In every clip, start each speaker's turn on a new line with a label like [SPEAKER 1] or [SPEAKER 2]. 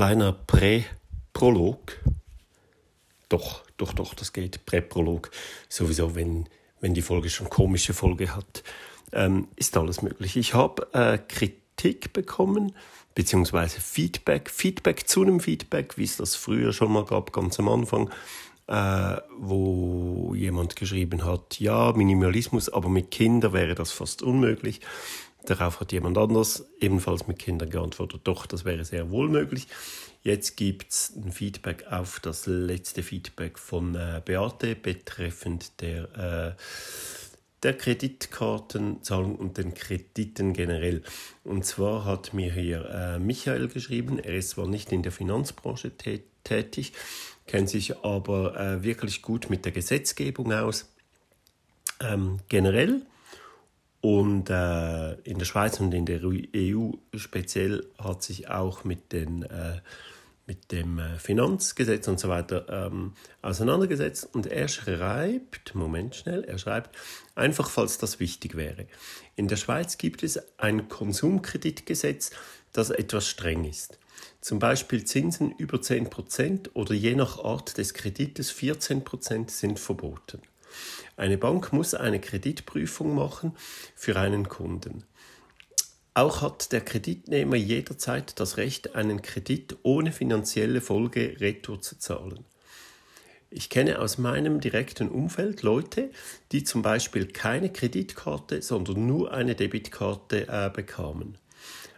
[SPEAKER 1] kleiner Prä-Prolog. Doch, doch, doch, das geht. Prä-Prolog. Sowieso, wenn, wenn die Folge schon komische Folge hat, ähm, ist alles möglich. Ich habe äh, Kritik bekommen, beziehungsweise Feedback. Feedback zu einem Feedback, wie es das früher schon mal gab, ganz am Anfang, äh, wo jemand geschrieben hat, ja, Minimalismus, aber mit Kindern wäre das fast unmöglich. Darauf hat jemand anders ebenfalls mit Kindern geantwortet, doch, das wäre sehr wohl möglich. Jetzt gibt es ein Feedback auf das letzte Feedback von äh, Beate betreffend der, äh, der Kreditkartenzahlung und den Krediten generell. Und zwar hat mir hier äh, Michael geschrieben, er ist zwar nicht in der Finanzbranche tätig, kennt sich aber äh, wirklich gut mit der Gesetzgebung aus. Ähm, generell und äh, in der Schweiz und in der EU speziell hat sich auch mit, den, äh, mit dem äh, Finanzgesetz und so weiter ähm, auseinandergesetzt. Und er schreibt, Moment schnell, er schreibt, einfach falls das wichtig wäre. In der Schweiz gibt es ein Konsumkreditgesetz, das etwas streng ist. Zum Beispiel Zinsen über 10% oder je nach Art des Kredites 14% sind verboten. Eine Bank muss eine Kreditprüfung machen für einen Kunden. Auch hat der Kreditnehmer jederzeit das Recht, einen Kredit ohne finanzielle Folge retour zu zahlen. Ich kenne aus meinem direkten Umfeld Leute, die zum Beispiel keine Kreditkarte, sondern nur eine Debitkarte äh, bekamen.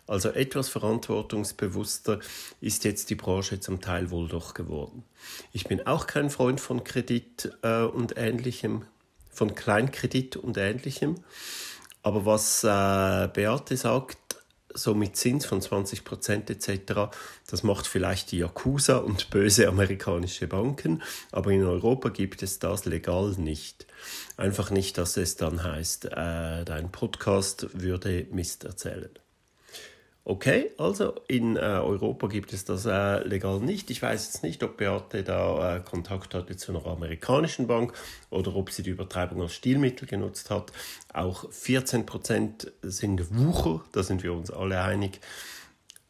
[SPEAKER 1] Also etwas verantwortungsbewusster ist jetzt die Branche zum Teil wohl doch geworden. Ich bin auch kein Freund von Kredit äh, und ähnlichem, von Kleinkredit und ähnlichem. Aber was äh, Beate sagt, so mit Zins von 20 Prozent etc., das macht vielleicht die Yakuza und böse amerikanische Banken, aber in Europa gibt es das legal nicht. Einfach nicht, dass es dann heißt, äh, dein Podcast würde Mist erzählen. Okay, also in äh, Europa gibt es das äh, legal nicht. Ich weiß jetzt nicht, ob Beate da äh, Kontakt hatte zu einer amerikanischen Bank oder ob sie die Übertreibung als Stilmittel genutzt hat. Auch 14% sind Wucher, da sind wir uns alle einig.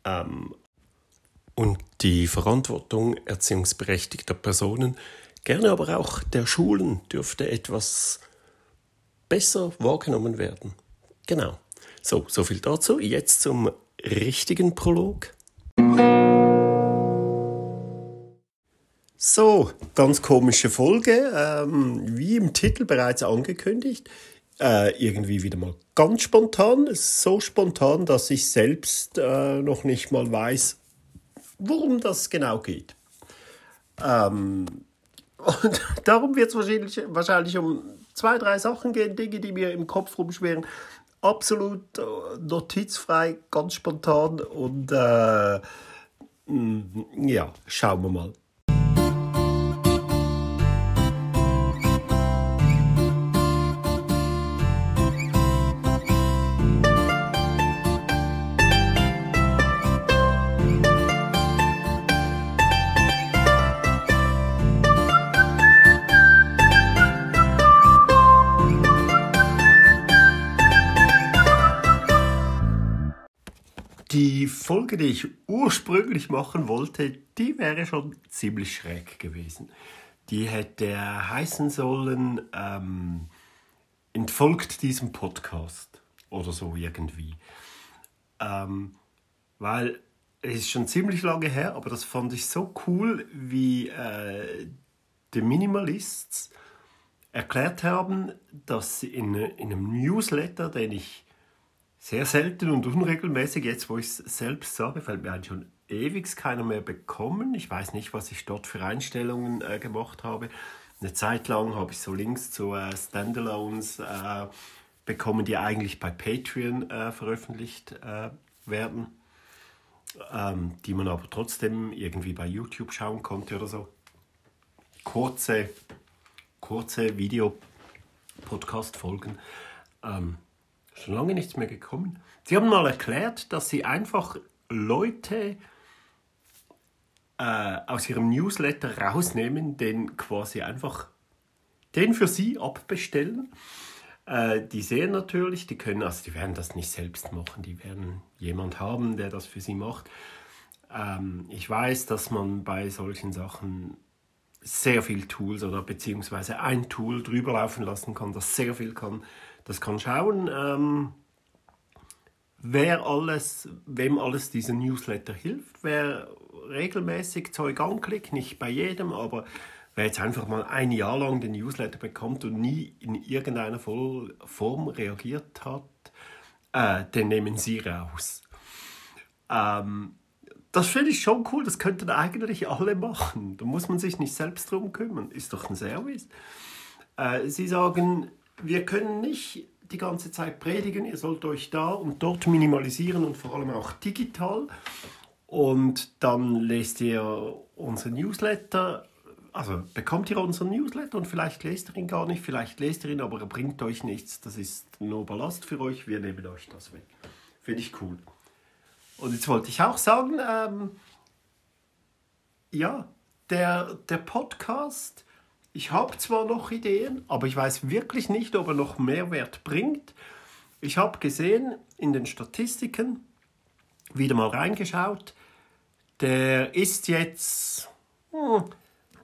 [SPEAKER 1] Ähm, und die Verantwortung erziehungsberechtigter Personen, gerne aber auch der Schulen, dürfte etwas besser wahrgenommen werden. Genau. So, so viel dazu. Jetzt zum richtigen Prolog. So, ganz komische Folge, ähm, wie im Titel bereits angekündigt. Äh, irgendwie wieder mal ganz spontan, so spontan, dass ich selbst äh, noch nicht mal weiß, worum das genau geht. Ähm, und darum wird es wahrscheinlich, wahrscheinlich um zwei, drei Sachen gehen, Dinge, die mir im Kopf rumschweren absolut äh, notizfrei, ganz spontan und äh, mm, ja, schauen wir mal. Folge, die ich ursprünglich machen wollte, die wäre schon ziemlich schräg gewesen. Die hätte heißen sollen, ähm, entfolgt diesem Podcast oder so irgendwie. Ähm, weil es ist schon ziemlich lange her, aber das fand ich so cool, wie äh, die Minimalists erklärt haben, dass sie in, in einem Newsletter, den ich sehr selten und unregelmäßig. Jetzt, wo ich es selbst sage, fällt mir eigentlich schon ewig keiner mehr bekommen. Ich weiß nicht, was ich dort für Einstellungen äh, gemacht habe. Eine Zeit lang habe ich so Links zu äh, Standalones äh, bekommen, die eigentlich bei Patreon äh, veröffentlicht äh, werden, ähm, die man aber trotzdem irgendwie bei YouTube schauen konnte oder so. Kurze, kurze Video-Podcast-Folgen. Ähm, schon lange nichts mehr gekommen. Sie haben mal erklärt, dass Sie einfach Leute äh, aus Ihrem Newsletter rausnehmen, den quasi einfach den für Sie abbestellen. Äh, die sehen natürlich, die können, also die werden das nicht selbst machen, die werden jemand haben, der das für sie macht. Ähm, ich weiß, dass man bei solchen Sachen sehr viel Tools oder beziehungsweise ein Tool drüber laufen lassen kann, das sehr viel kann. Das kann schauen, ähm, wer alles, wem alles dieser Newsletter hilft, wer regelmäßig Zeug anklickt, nicht bei jedem, aber wer jetzt einfach mal ein Jahr lang den Newsletter bekommt und nie in irgendeiner Form reagiert hat, äh, den nehmen Sie raus. Ähm, das finde ich schon cool, das könnten eigentlich alle machen. Da muss man sich nicht selbst drum kümmern, ist doch ein Service. Äh, Sie sagen, wir können nicht die ganze Zeit predigen, ihr sollt euch da und dort minimalisieren und vor allem auch digital. Und dann lest ihr unseren Newsletter, also bekommt ihr unseren Newsletter und vielleicht lest ihr ihn gar nicht, vielleicht lest ihr ihn, aber er bringt euch nichts. Das ist nur Ballast für euch, wir nehmen euch das weg. Finde ich cool. Und jetzt wollte ich auch sagen, ähm, ja, der, der Podcast, ich habe zwar noch Ideen, aber ich weiß wirklich nicht, ob er noch Mehrwert bringt. Ich habe gesehen in den Statistiken, wieder mal reingeschaut, der ist jetzt, hm,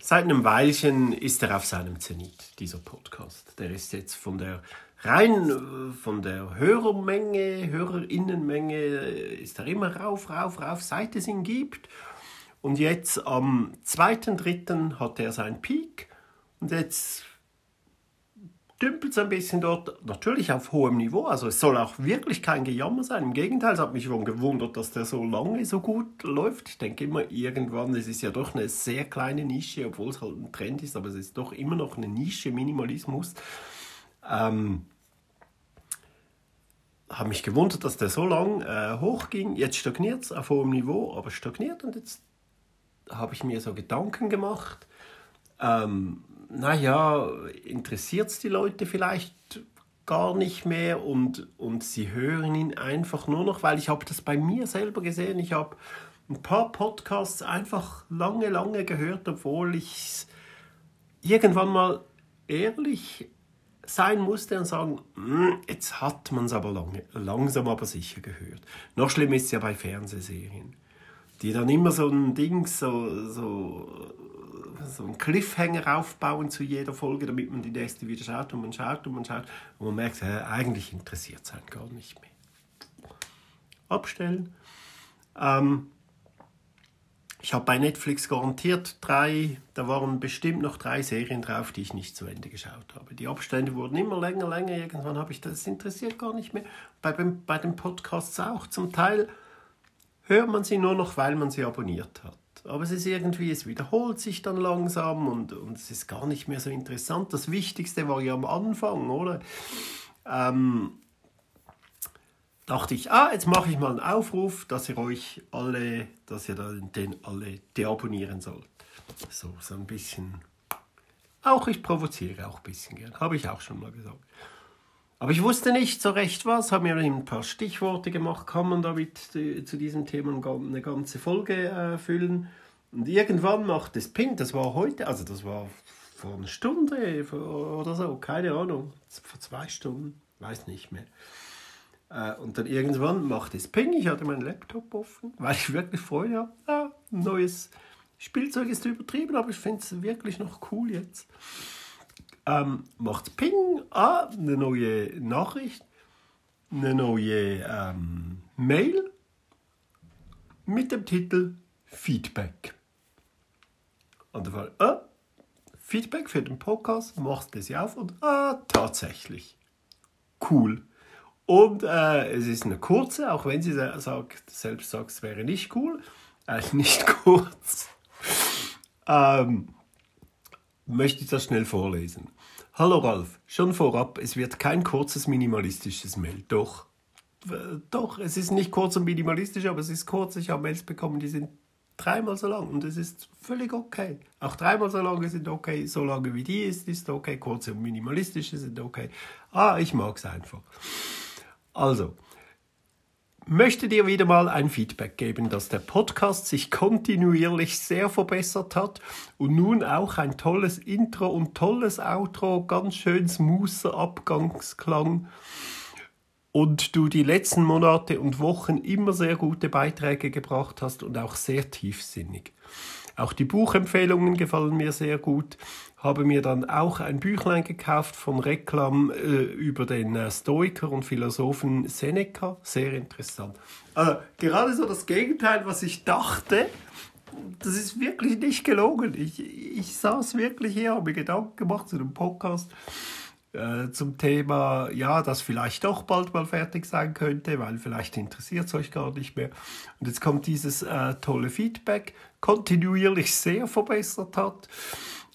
[SPEAKER 1] seit einem Weilchen ist er auf seinem Zenit, dieser Podcast. Der ist jetzt von der rein von der Hörermenge, Hörerinnenmenge ist er immer rauf, rauf, rauf, seit es ihn gibt. Und jetzt am 2.3. hat er seinen Peak und jetzt dümpelt es ein bisschen dort, natürlich auf hohem Niveau. Also es soll auch wirklich kein Gejammer sein. Im Gegenteil, es hat mich schon gewundert, dass der so lange so gut läuft. Ich denke immer irgendwann, es ist ja doch eine sehr kleine Nische, obwohl es halt ein Trend ist, aber es ist doch immer noch eine Nische Minimalismus. Ähm, habe mich gewundert, dass der so lang äh, hochging. Jetzt stagniert es auf hohem Niveau, aber stagniert. Und jetzt habe ich mir so Gedanken gemacht. Ähm, naja, interessiert es die Leute vielleicht gar nicht mehr und, und sie hören ihn einfach nur noch, weil ich habe das bei mir selber gesehen. Ich habe ein paar Podcasts einfach lange, lange gehört, obwohl ich irgendwann mal ehrlich sein musste und sagen, hm, jetzt hat man es aber lange, langsam aber sicher gehört. Noch schlimmer ist es ja bei Fernsehserien, die dann immer so ein Ding, so, so, so ein Cliffhanger aufbauen zu jeder Folge, damit man die nächste wieder schaut und man schaut und man schaut und man merkt, äh, eigentlich interessiert es einen gar nicht mehr. Abstellen. Ähm, ich habe bei Netflix garantiert drei, da waren bestimmt noch drei Serien drauf, die ich nicht zu Ende geschaut habe. Die Abstände wurden immer länger, länger. Irgendwann habe ich das interessiert gar nicht mehr. Bei, bei den Podcasts auch. Zum Teil hört man sie nur noch, weil man sie abonniert hat. Aber es ist irgendwie, es wiederholt sich dann langsam und, und es ist gar nicht mehr so interessant. Das Wichtigste war ja am Anfang, oder? Ähm, dachte ich, ah, jetzt mache ich mal einen Aufruf, dass ihr euch alle, dass ihr den alle deabonnieren sollt. So, so ein bisschen. Auch ich provoziere auch ein bisschen gern, habe ich auch schon mal gesagt. Aber ich wusste nicht so recht was, habe mir ein paar Stichworte gemacht, kann man damit zu diesem Thema eine ganze Folge äh, füllen. Und irgendwann macht es Ping, das war heute, also das war vor einer Stunde oder so, keine Ahnung, vor zwei Stunden, weiß nicht mehr. Äh, und dann irgendwann macht es Ping, ich hatte meinen Laptop offen, weil ich wirklich Freude habe. Ah, neues Spielzeug ist übertrieben, aber ich finde es wirklich noch cool jetzt. Ähm, macht Ping, ah, eine neue Nachricht, eine neue ähm, Mail mit dem Titel Feedback. Und der Fall, ah, Feedback für den Podcast, machst das auf und ah, tatsächlich. Cool. Und äh, es ist eine kurze, auch wenn sie sagt, selbst sagt, es wäre nicht cool, äh, nicht kurz. Ähm, möchte ich das schnell vorlesen. Hallo Ralf, schon vorab, es wird kein kurzes minimalistisches Mail. Doch, doch, es ist nicht kurz und minimalistisch, aber es ist kurz. Ich habe Mails bekommen, die sind dreimal so lang und es ist völlig okay. Auch dreimal so lange sind okay, so lange wie die ist, ist okay. Kurze und minimalistische sind okay. Ah, ich mag es einfach. Also, möchte dir wieder mal ein Feedback geben, dass der Podcast sich kontinuierlich sehr verbessert hat und nun auch ein tolles Intro und tolles Outro, ganz schön smoother Abgangsklang. Und du die letzten Monate und Wochen immer sehr gute Beiträge gebracht hast und auch sehr tiefsinnig. Auch die Buchempfehlungen gefallen mir sehr gut. Habe mir dann auch ein Büchlein gekauft von Reklam äh, über den äh, Stoiker und Philosophen Seneca. Sehr interessant. Also gerade so das Gegenteil, was ich dachte. Das ist wirklich nicht gelogen. Ich, ich saß wirklich hier, habe mir Gedanken gemacht zu dem Podcast äh, zum Thema, ja, das vielleicht doch bald mal fertig sein könnte, weil vielleicht interessiert es euch gar nicht mehr. Und jetzt kommt dieses äh, tolle Feedback, kontinuierlich sehr verbessert hat.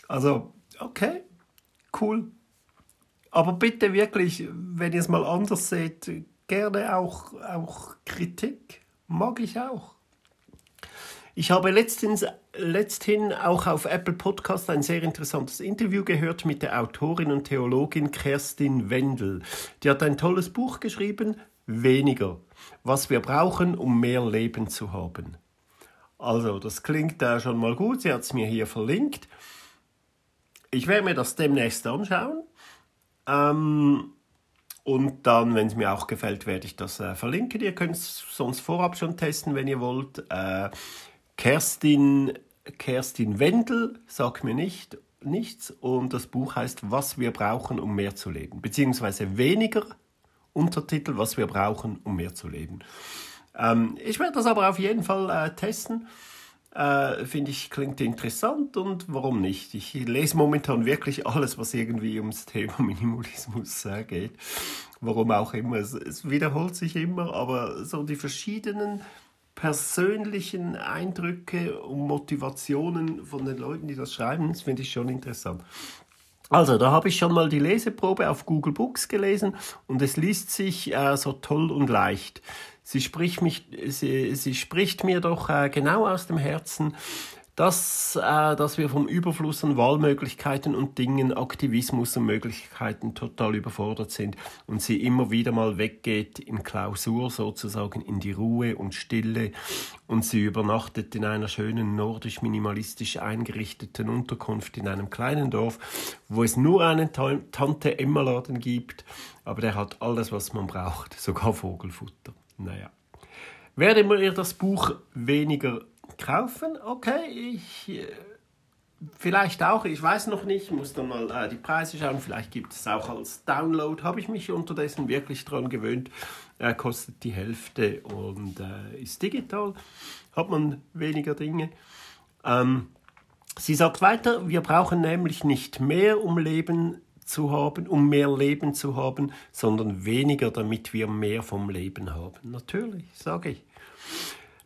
[SPEAKER 1] Also, okay, cool. Aber bitte wirklich, wenn ihr es mal anders seht, gerne auch, auch Kritik. Mag ich auch. Ich habe letztens, letzthin auch auf Apple Podcast ein sehr interessantes Interview gehört mit der Autorin und Theologin Kerstin Wendel. Die hat ein tolles Buch geschrieben, Weniger, was wir brauchen, um mehr Leben zu haben. Also, das klingt da schon mal gut. Sie hat es mir hier verlinkt. Ich werde mir das demnächst anschauen. Ähm, und dann, wenn es mir auch gefällt, werde ich das äh, verlinken. Ihr könnt es sonst vorab schon testen, wenn ihr wollt. Äh, Kerstin, Kerstin Wendel sagt mir nicht, nichts und das Buch heißt Was wir brauchen, um mehr zu leben, beziehungsweise weniger Untertitel, was wir brauchen, um mehr zu leben. Ähm, ich werde das aber auf jeden Fall äh, testen. Äh, Finde ich, klingt interessant und warum nicht? Ich lese momentan wirklich alles, was irgendwie ums Thema Minimalismus äh, geht. Warum auch immer. Es, es wiederholt sich immer, aber so die verschiedenen persönlichen Eindrücke und Motivationen von den Leuten, die das schreiben, das finde ich schon interessant. Also, da habe ich schon mal die Leseprobe auf Google Books gelesen und es liest sich äh, so toll und leicht. Sie spricht, mich, sie, sie spricht mir doch äh, genau aus dem Herzen dass, äh, dass wir vom Überfluss an Wahlmöglichkeiten und Dingen, Aktivismus und Möglichkeiten total überfordert sind und sie immer wieder mal weggeht in Klausur sozusagen in die Ruhe und Stille und sie übernachtet in einer schönen nordisch-minimalistisch eingerichteten Unterkunft in einem kleinen Dorf, wo es nur einen Tante Emma Laden gibt, aber der hat alles, was man braucht, sogar Vogelfutter. Naja. Werde ihr das Buch weniger kaufen. Okay, ich äh, vielleicht auch, ich weiß noch nicht, muss dann mal äh, die Preise schauen. Vielleicht gibt es auch als Download. Habe ich mich unterdessen wirklich dran gewöhnt. Er kostet die Hälfte und äh, ist digital. Hat man weniger Dinge. Ähm, sie sagt weiter, wir brauchen nämlich nicht mehr, um Leben zu haben, um mehr Leben zu haben, sondern weniger, damit wir mehr vom Leben haben. Natürlich, sage ich.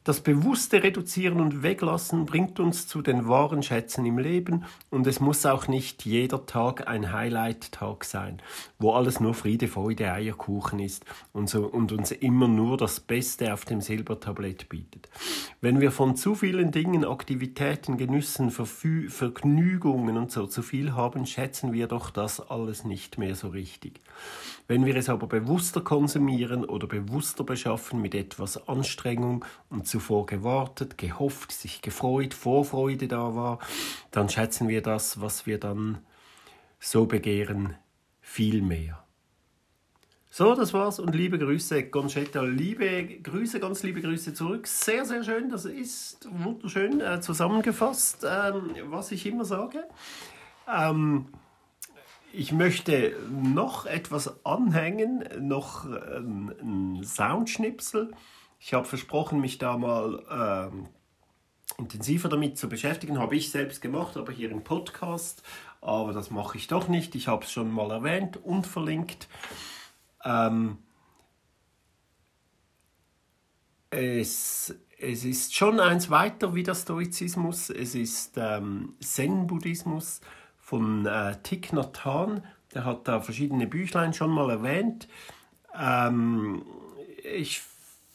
[SPEAKER 1] Das bewusste Reduzieren und Weglassen bringt uns zu den wahren Schätzen im Leben und es muss auch nicht jeder Tag ein Highlight-Tag sein, wo alles nur Friede, Freude, Eierkuchen ist und, so, und uns immer nur das Beste auf dem Silbertablett bietet. Wenn wir von zu vielen Dingen, Aktivitäten, Genüssen, Verfü Vergnügungen und so zu viel haben, schätzen wir doch das alles nicht mehr so richtig. Wenn wir es aber bewusster konsumieren oder bewusster beschaffen mit etwas Anstrengung und zuvor gewartet, gehofft, sich gefreut, Vorfreude da war, dann schätzen wir das, was wir dann so begehren, viel mehr. So, das war's und liebe Grüße, Gonchetta, liebe Grüße, ganz liebe Grüße zurück. Sehr, sehr schön, das ist wunderschön äh, zusammengefasst, ähm, was ich immer sage. Ähm, ich möchte noch etwas anhängen, noch ein, ein Soundschnipsel. Ich habe versprochen, mich da mal ähm, intensiver damit zu beschäftigen. Habe ich selbst gemacht, aber hier im Podcast. Aber das mache ich doch nicht. Ich habe es schon mal erwähnt und verlinkt. Ähm, es, es ist schon eins weiter wie der Stoizismus. Es ist ähm, Zen-Buddhismus von äh, Thich Nhat Hanh. Der hat da verschiedene Büchlein schon mal erwähnt. Ähm, ich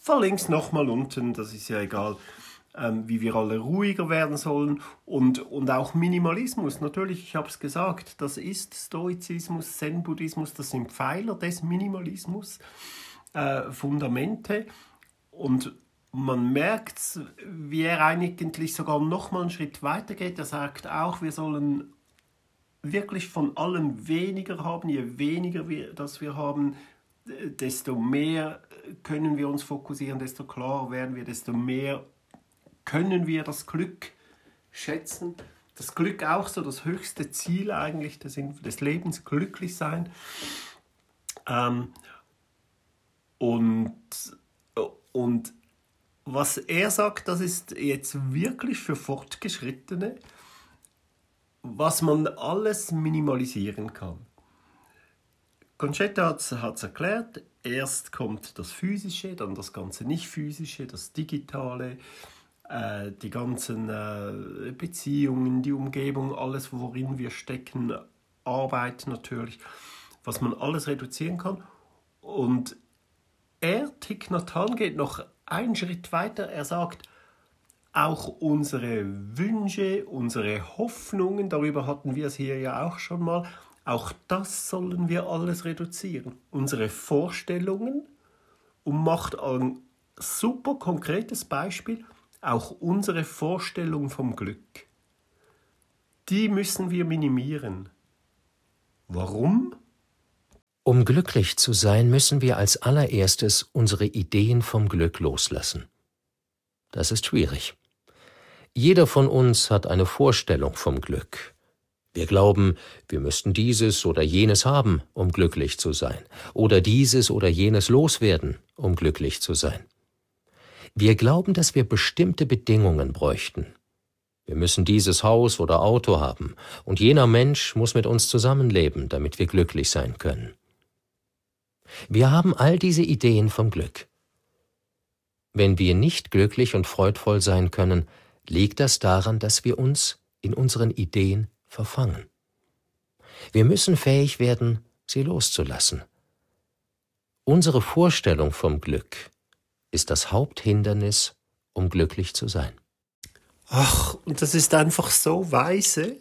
[SPEAKER 1] verlinke es nochmal unten, das ist ja egal, ähm, wie wir alle ruhiger werden sollen. Und, und auch Minimalismus, natürlich, ich habe es gesagt, das ist Stoizismus, Zen-Buddhismus, das sind Pfeiler des Minimalismus, äh, Fundamente. Und man merkt, wie er eigentlich sogar noch mal einen Schritt weiter geht. Er sagt auch, wir sollen wirklich von allem weniger haben, je weniger wir, das wir haben, desto mehr können wir uns fokussieren, desto klarer werden wir, desto mehr können wir das Glück schätzen. Das Glück auch so das höchste Ziel eigentlich des, des Lebens, glücklich sein. Ähm, und, und was er sagt, das ist jetzt wirklich für Fortgeschrittene, was man alles minimalisieren kann. Conchetta hat es erklärt, erst kommt das Physische, dann das ganze Nicht-Physische, das Digitale, äh, die ganzen äh, Beziehungen, die Umgebung, alles, worin wir stecken, Arbeit natürlich, was man alles reduzieren kann. Und er, Thich Nhat Hanh, geht noch einen Schritt weiter. Er sagt, auch unsere Wünsche, unsere Hoffnungen, darüber hatten wir es hier ja auch schon mal, auch das sollen wir alles reduzieren. Unsere Vorstellungen und macht ein super konkretes Beispiel, auch unsere Vorstellung vom Glück. Die müssen wir minimieren. Warum?
[SPEAKER 2] Um glücklich zu sein, müssen wir als allererstes unsere Ideen vom Glück loslassen. Das ist schwierig. Jeder von uns hat eine Vorstellung vom Glück. Wir glauben, wir müssten dieses oder jenes haben, um glücklich zu sein, oder dieses oder jenes loswerden, um glücklich zu sein. Wir glauben, dass wir bestimmte Bedingungen bräuchten. Wir müssen dieses Haus oder Auto haben, und jener Mensch muss mit uns zusammenleben, damit wir glücklich sein können. Wir haben all diese Ideen vom Glück. Wenn wir nicht glücklich und freudvoll sein können, liegt das daran, dass wir uns in unseren Ideen verfangen. Wir müssen fähig werden, sie loszulassen. Unsere Vorstellung vom Glück ist das Haupthindernis, um glücklich zu sein.
[SPEAKER 1] Ach, und das ist einfach so weise,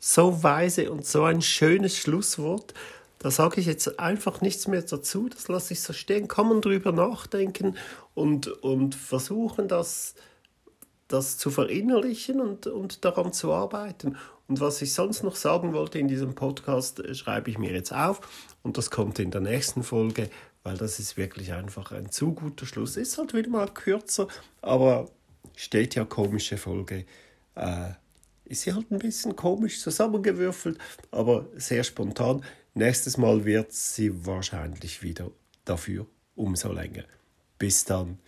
[SPEAKER 1] so weise und so ein schönes Schlusswort. Da sage ich jetzt einfach nichts mehr dazu, das lasse ich so stehen. Kann man drüber nachdenken und, und versuchen, das, das zu verinnerlichen und, und daran zu arbeiten. Und was ich sonst noch sagen wollte in diesem Podcast, äh, schreibe ich mir jetzt auf und das kommt in der nächsten Folge, weil das ist wirklich einfach ein zu guter Schluss. Ist halt wieder mal kürzer, aber steht ja komische Folge. Äh, ist sie halt ein bisschen komisch zusammengewürfelt, aber sehr spontan. Nächstes Mal wird sie wahrscheinlich wieder dafür umso länger. Bis dann.